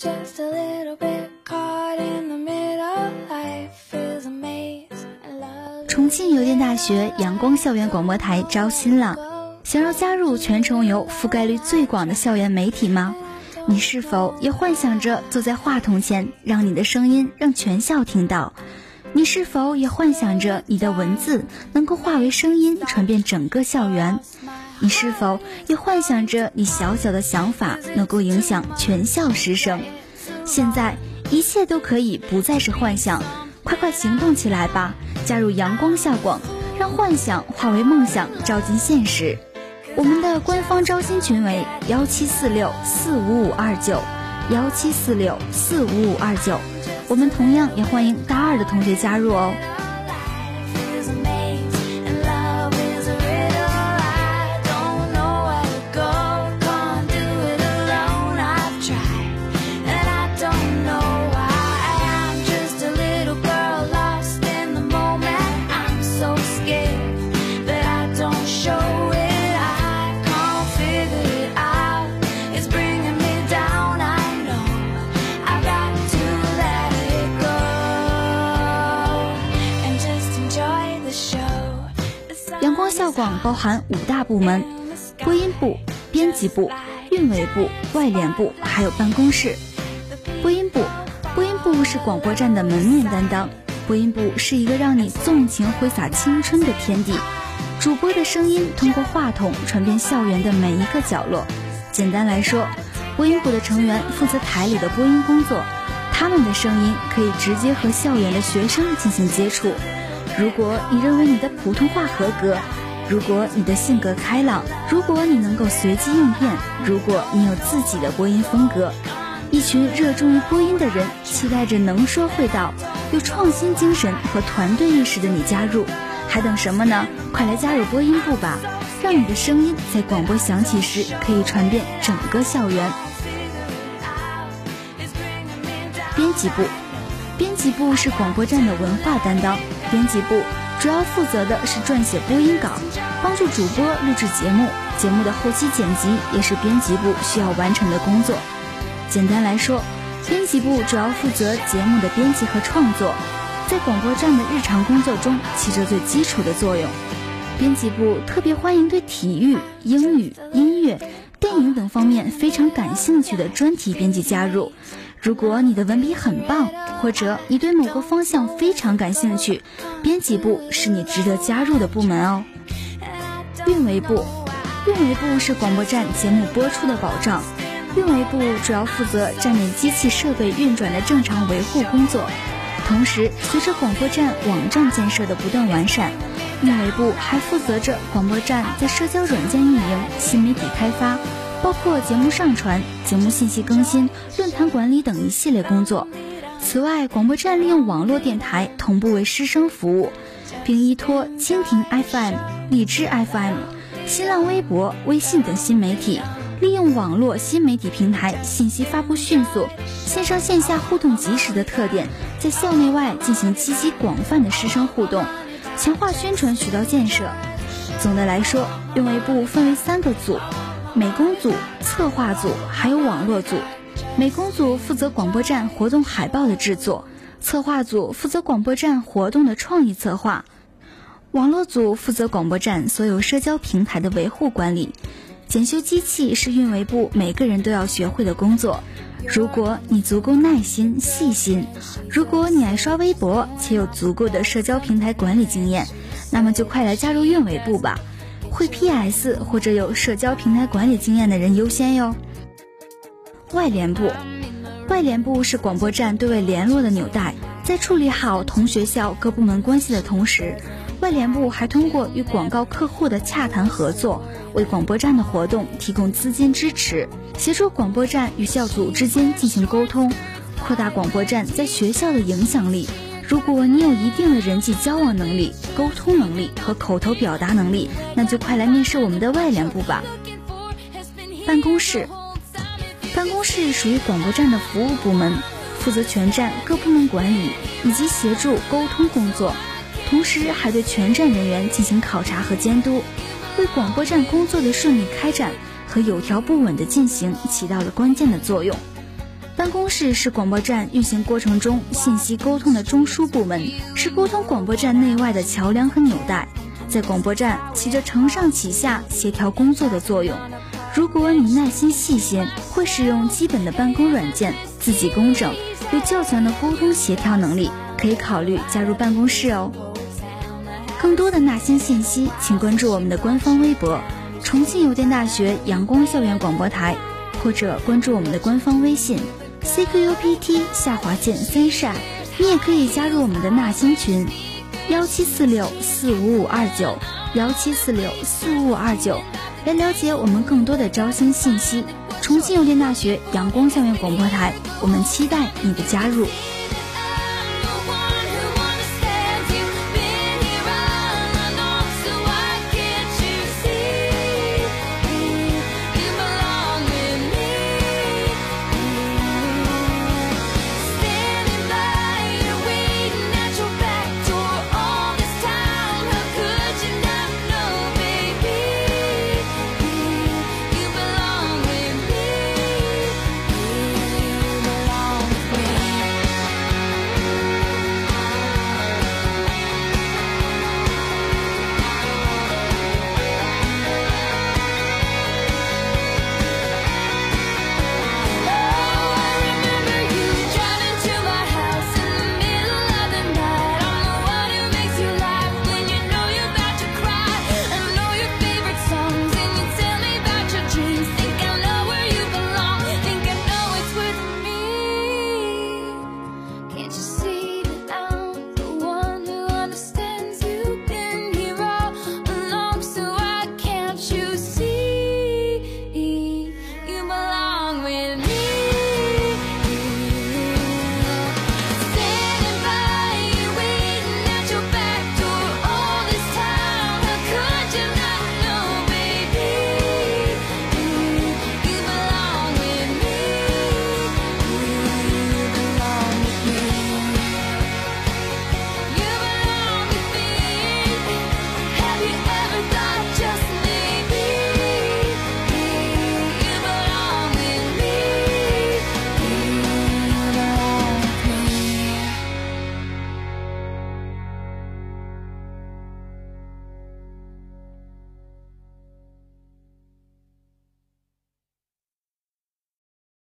just a little bit caught in the middle. Life is a maze. and love 重庆邮电大学阳光校园广播台招新了，想要加入全城有覆盖率最广的校园媒体吗？你是否也幻想着坐在话筒前，让你的声音让全校听到？你是否也幻想着你的文字能够化为声音，传遍整个校园？你是否也幻想着你小小的想法能够影响全校师生？现在一切都可以不再是幻想，快快行动起来吧！加入阳光校广，让幻想化为梦想，照进现实。我们的官方招新群为幺七四六四五五二九，幺七四六四五五二九。我们同样也欢迎大二的同学加入哦。包含五大部门：播音部、编辑部、运维部、外联部，还有办公室。播音部，播音部是广播站的门面担当。播音部是一个让你纵情挥洒青春的天地，主播的声音通过话筒传遍校园的每一个角落。简单来说，播音部的成员负责台里的播音工作，他们的声音可以直接和校园的学生进行接触。如果你认为你的普通话合格，如果你的性格开朗，如果你能够随机应变，如果你有自己的播音风格，一群热衷于播音的人期待着能说会道、有创新精神和团队意识的你加入，还等什么呢？快来加入播音部吧，让你的声音在广播响起时可以传遍整个校园。编辑部，编辑部是广播站的文化担当。编辑部主要负责的是撰写播音稿，帮助主播录制节目，节目的后期剪辑也是编辑部需要完成的工作。简单来说，编辑部主要负责节目的编辑和创作，在广播站的日常工作中起着最基础的作用。编辑部特别欢迎对体育、英语、音乐、电影等方面非常感兴趣的专题编辑加入。如果你的文笔很棒，或者你对某个方向非常感兴趣，编辑部是你值得加入的部门哦。运维部，运维部是广播站节目播出的保障。运维部主要负责站内机器设备运转的正常维护工作，同时随着广播站网站建设的不断完善，运维部还负责着广播站在社交软件运营、新媒体开发，包括节目上传、节目信息更新、论坛管理等一系列工作。此外，广播站利用网络电台同步为师生服务，并依托蜻蜓 FM、荔枝 FM、新浪微博、微信等新媒体，利用网络新媒体平台信息发布迅速、线上线下互动及时的特点，在校内外进行积极广泛的师生互动，强化宣传渠道建设。总的来说，运维部分为三个组：美工组、策划组，还有网络组。美工组负责广播站活动海报的制作，策划组负责广播站活动的创意策划，网络组负责广播站所有社交平台的维护管理。检修机器是运维部每个人都要学会的工作。如果你足够耐心、细心，如果你爱刷微博且有足够的社交平台管理经验，那么就快来加入运维部吧。会 PS 或者有社交平台管理经验的人优先哟。外联部，外联部是广播站对外联络的纽带，在处理好同学校各部门关系的同时，外联部还通过与广告客户的洽谈合作，为广播站的活动提供资金支持，协助广播站与校组之间进行沟通，扩大广播站在学校的影响力。如果你有一定的人际交往能力、沟通能力和口头表达能力，那就快来面试我们的外联部吧。办公室。办公室属于广播站的服务部门，负责全站各部门管理以及协助沟通工作，同时还对全站人员进行考察和监督，为广播站工作的顺利开展和有条不紊的进行起到了关键的作用。办公室是广播站运行过程中信息沟通的中枢部门，是沟通广播站内外的桥梁和纽带，在广播站起着承上启下、协调工作的作用。如果你耐心细心，会使用基本的办公软件，字迹工整，有较强的沟通协调能力，可以考虑加入办公室哦。更多的纳新信息，请关注我们的官方微博“重庆邮电大学阳光校园广播台”，或者关注我们的官方微信 “cqupt 下滑线三扇。你也可以加入我们的纳新群：幺七四六四五五二九幺七四六四五五二九。来了解我们更多的招生信息。重庆邮电大学阳光校园广播台，我们期待你的加入。